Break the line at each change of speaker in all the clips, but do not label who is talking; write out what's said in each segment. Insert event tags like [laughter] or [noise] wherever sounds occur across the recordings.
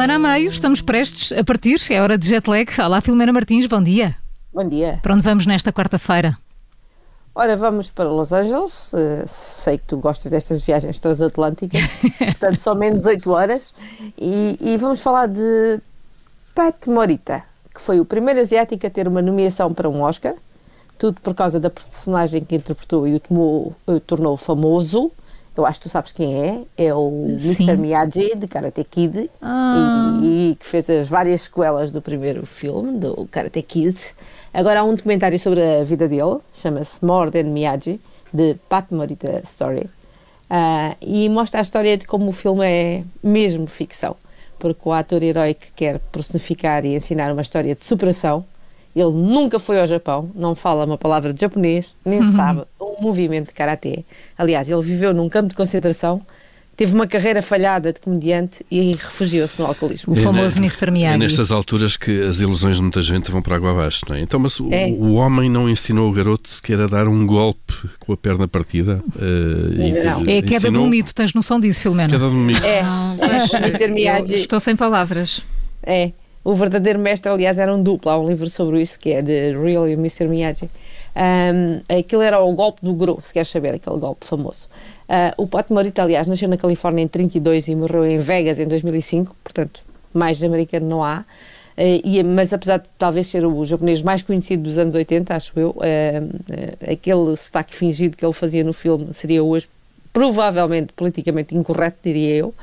Semana a meio, estamos prestes a partir, é hora de jet lag. Olá, Filomena Martins, bom dia.
Bom dia.
Para onde vamos nesta quarta-feira?
Ora, vamos para Los Angeles. Uh, sei que tu gostas destas viagens transatlânticas, [laughs] portanto, são menos 8 horas. E, e, vamos falar de Pat Morita, que foi o primeiro asiático a ter uma nomeação para um Oscar. Tudo por causa da personagem que interpretou e o, tomou, o tornou famoso eu acho que tu sabes quem é, é o Sim. Mr. Miyagi de Karate Kid ah. e, e, que fez as várias sequelas do primeiro filme, do Karate Kid. Agora há um documentário sobre a vida dele, chama-se More Than Miyagi, de Pat Morita Story, uh, e mostra a história de como o filme é mesmo ficção, porque o ator herói que quer personificar e ensinar uma história de superação ele nunca foi ao Japão, não fala uma palavra de japonês, nem uhum. [laughs] sabe movimento de karatê. Aliás, ele viveu num campo de concentração, teve uma carreira falhada de comediante e refugiou-se no alcoolismo.
O é famoso Mr. Miyagi.
É nestas alturas que as ilusões de muita gente vão para água abaixo, não é? Então, mas é. o, o, homem não ensinou o garoto sequer a dar um golpe com a perna partida?
Uh, não. E, é a queda ensinou... do mito, tens noção disso, Filomena?
Queda do mito.
É, é. Mr. Miyagi...
Estou sem palavras.
É, o verdadeiro mestre, aliás, era um duplo. Há um livro sobre isso que é de Real e Mr. Miyagi. Um, aquilo era o golpe do Gru, se queres saber, aquele golpe famoso. Uh, o Pat Morita, aliás, nasceu na Califórnia em 32 e morreu em Vegas em 2005, portanto, mais americano não há. Uh, e, mas apesar de talvez ser o japonês mais conhecido dos anos 80, acho eu, uh, aquele sotaque fingido que ele fazia no filme seria hoje provavelmente politicamente incorreto, diria eu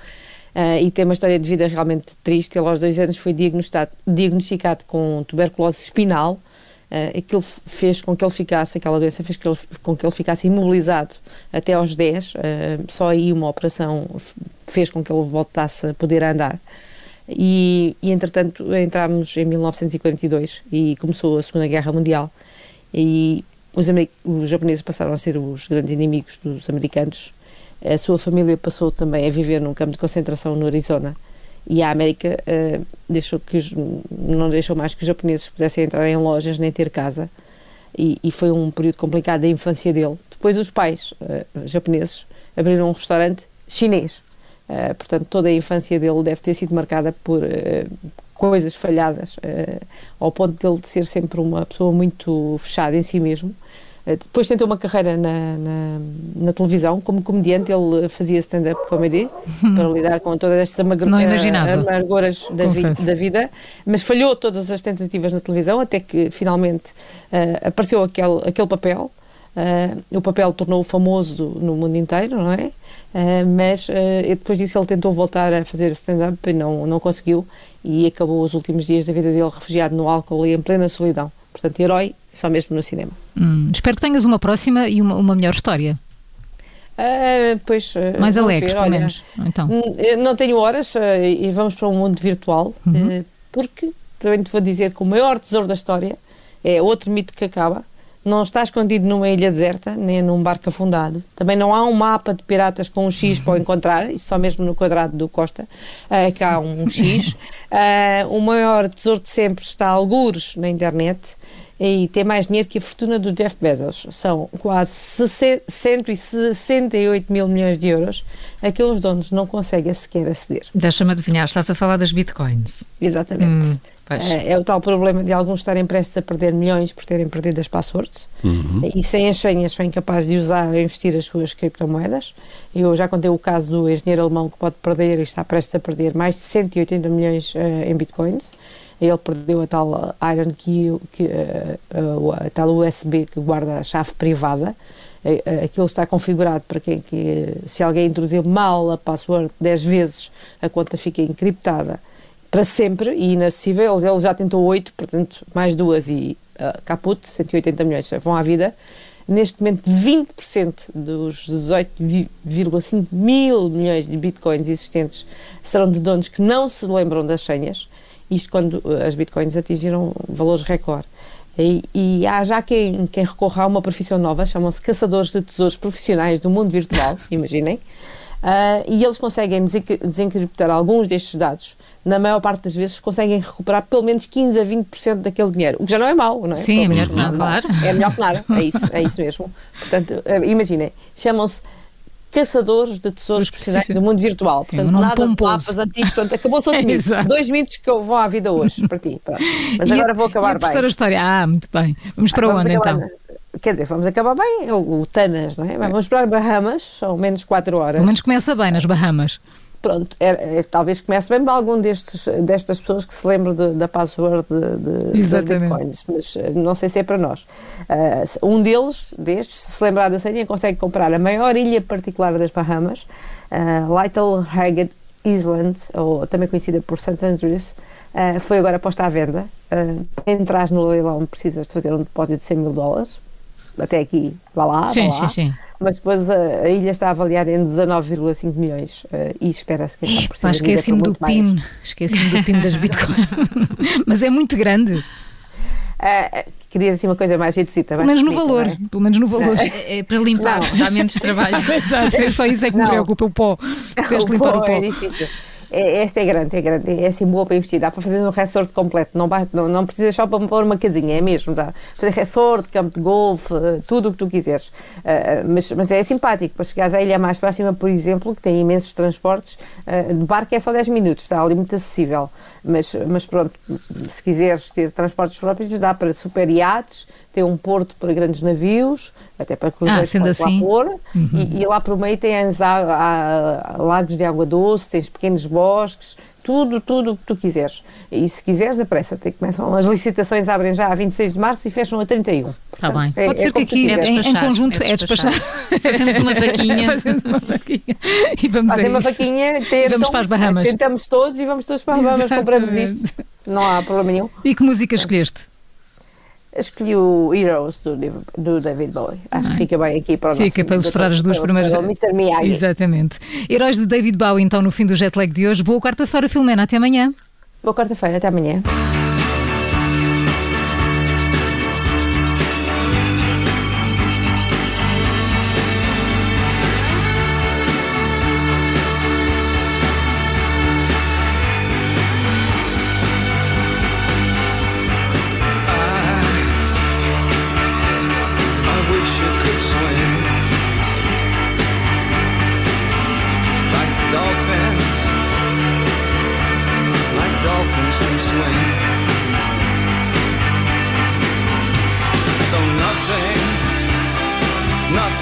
uh, e tem uma história de vida realmente triste. Ele aos dois anos foi diagnosticado, diagnosticado com tuberculose espinal. Uh, aquilo fez com que ele ficasse, aquela doença fez que ele, com que ele ficasse imobilizado até aos 10. Uh, só aí uma operação fez com que ele voltasse a poder andar. E, e entretanto entramos em 1942 e começou a Segunda Guerra Mundial. E os, os japoneses passaram a ser os grandes inimigos dos americanos a sua família passou também a viver num campo de concentração no Arizona. E a América uh, deixou que os, não deixou mais que os japoneses pudessem entrar em lojas nem ter casa. E, e foi um período complicado da infância dele. Depois os pais uh, japoneses abriram um restaurante chinês, uh, portanto toda a infância dele deve ter sido marcada por coisas falhadas, ao ponto de ele ser sempre uma pessoa muito fechada em si mesmo depois tentou uma carreira na, na, na televisão, como comediante, ele fazia stand-up comedy [laughs] para lidar com todas estas amarguras da, vi, da, vida, mas falhou todas as tentativas na televisão, até que finalmente uh, apareceu aquele, aquele papel. Uh, o papel tornou-o famoso no mundo inteiro, não é? Uh, mas depois disso ele tentou voltar a fazer stand-up e não, não conseguiu e acabou os últimos dias da vida dele refugiado no álcool e em plena solidão. Portanto, herói só mesmo no cinema.
Hum, espero que tenhas uma próxima e uma, uma melhor história.
Uh, pois, uh,
Mais alegre, pelo menos. Então. Hum,
não tenho horas uh, e vamos para um mundo virtual, uhum. porque também te vou dizer que o maior tesouro da história é outro mito que acaba. Não está escondido numa ilha deserta, nem num barco afundado. Também não há um mapa de piratas com um X para o encontrar, isso só mesmo no quadrado do Costa, uh, que há um X. [laughs] o maior tesouro de sempre está algures na internet e tem mais dinheiro que a fortuna do Jeff Bezos. São quase 168 mil milhões de euros a que os donos não conseguem sequer aceder.
Deixa-me adivinhar, estás a falar das bitcoins.
Exatamente. Hum, é, é, o tal problema de alguns estarem prestes a perder milhões por terem perdido as passwords uhum. e sem as senhas são incapazes de usar ou investir as suas criptomoedas. Eu já contei o caso do engenheiro alemão que pode perder e está prestes a perder mais de 180 milhões uh, em bitcoins ele perdeu a tal Iron Key, que, uh, a tal USB que guarda a chave privada. Aquilo está configurado para que, que, se alguém introduzir mal a password 10 vezes, a conta fica encriptada para sempre e inacessível. Ele já tentou 8, portanto, mais duas e uh, caput, 180 milhões vão à vida. Neste momento, 20% dos 18,5 mil milhões de bitcoins existentes serão de donos que não se lembram das senhas isto quando eh, as bitcoins atingiram valores recorde. E, e, há já quem, quem recorra a uma profissão nova, chamam-se caçadores de tesouros profissionais do mundo virtual, [laughs] imaginem, uh, e eles conseguem desencriptar alguns destes dados. Na maior parte das vezes conseguem recuperar pelo menos 15 a 20% daquele dinheiro, o que já não é mau, não é?
Sim, é melhor que nada, claro.
É melhor que nada, é isso, é isso mesmo. [laughs] Portanto, uh, imaginem, chamam-se caçadores de tesouros profissionais do [laughs] mundo virtual. Portanto, nada
pomposo.
de mapas antigos. Portanto, acabou-se [laughs] outro mito. Dois mitos que eu vou à vida hoje para ti. Pronto. Mas
E
agora
a-
vou
e
acabar
a
bem.
terceira história. Ah, muito bem. Vamos para
Vamos
onde então?
Quer dizer, vamos acabar bem, o, o Tanas, não é? Vamos para as Bahamas, são menos 4 horas.
Pelo menos começa bem nas Bahamas.
Pronto, é- é- talvez comece bem para algum destes, destas pessoas que se lembre de- da password de, de, bitcoins, mas eh, não sei se é para nós. Se- um deles, destes, se lembrar da senha, consegue comprar a maior ilha particular das Bahamas, uh, Little Haggard Island, ou também conhecida por St. Andrews, ah, foi agora posta à venda. Uh, entras no leilão, precisas de fazer um depósito de 100 mil dólares. Até aqui, vá lá,
sim,
vá lá.
sim, sim.
Mas depois a, a ilha está avaliada em 19,5 milhões eh, e espera-se que acabe por vendida
esqueci-me do
mais.
PIN. Esqueci-me do PIN das Bitcoins. [laughs] Mas é muito grande.
Ah, querias assim uma coisa mais jeitosita,
Pelo menos no valor.
é?
Pelo menos no valor.
É, é para limpar, dá menos trabalho. [laughs]
Exato. É só isso é que me preocupa, o pó. Tens de
O
limpar
pó
o pó.
é difícil. É, esta é grande, é grande, é assim boa para investir. Dá para fazer um resort completo, não, basta, não, não precisas só para pôr uma casinha, é mesmo. Dá fazer resort, campo de golfe, tudo o que tu quiseres. Ah, mas, mas é simpático, para chegares à ilha mais próxima, por exemplo, que tem imensos transportes, ah, de barco é só 10 minutos, está ali muito acessível. Mas, mas pronto, se quiseres ter transportes próprios, dá para super iates, tem um porto para grandes navios, até para cruzeiros
Ah,
lá
assim.
pôr, e, e lá por meio tens a- a- a lagos de água doce, tens pequenos bosques, tudo, tudo o que tu quiseres. E se quiseres, apressa-te. Começam as licitações, abrem já a 26 de março e fecham a 31.
Está bem.
É-
Pode
é
ser que
como tu
aqui
quiseres.
em, conjunto
é
é despachar.
Fazemos uma vaquinha. [laughs]
Fazemos uma vaquinha. E vamos
Fazem
a
uma vaquinha, tentam,
vamos para as Bahamas.
Tentamos todos e vamos todos para as Bahamas, compramos isto. Não há problema nenhum.
E que música escolheste?
Escolhi o Heroes do, do David Bowie. Acho que fica bem aqui para o
Fica
nosso-
para ilustrar as duas primeiras.
Mr. Miyagi.
Exatamente. Heróis de David Bowie, então, no fim do jet lag de hoje. Boa quarta-feira, Filomena. Até amanhã.
Boa quarta-feira, até amanhã.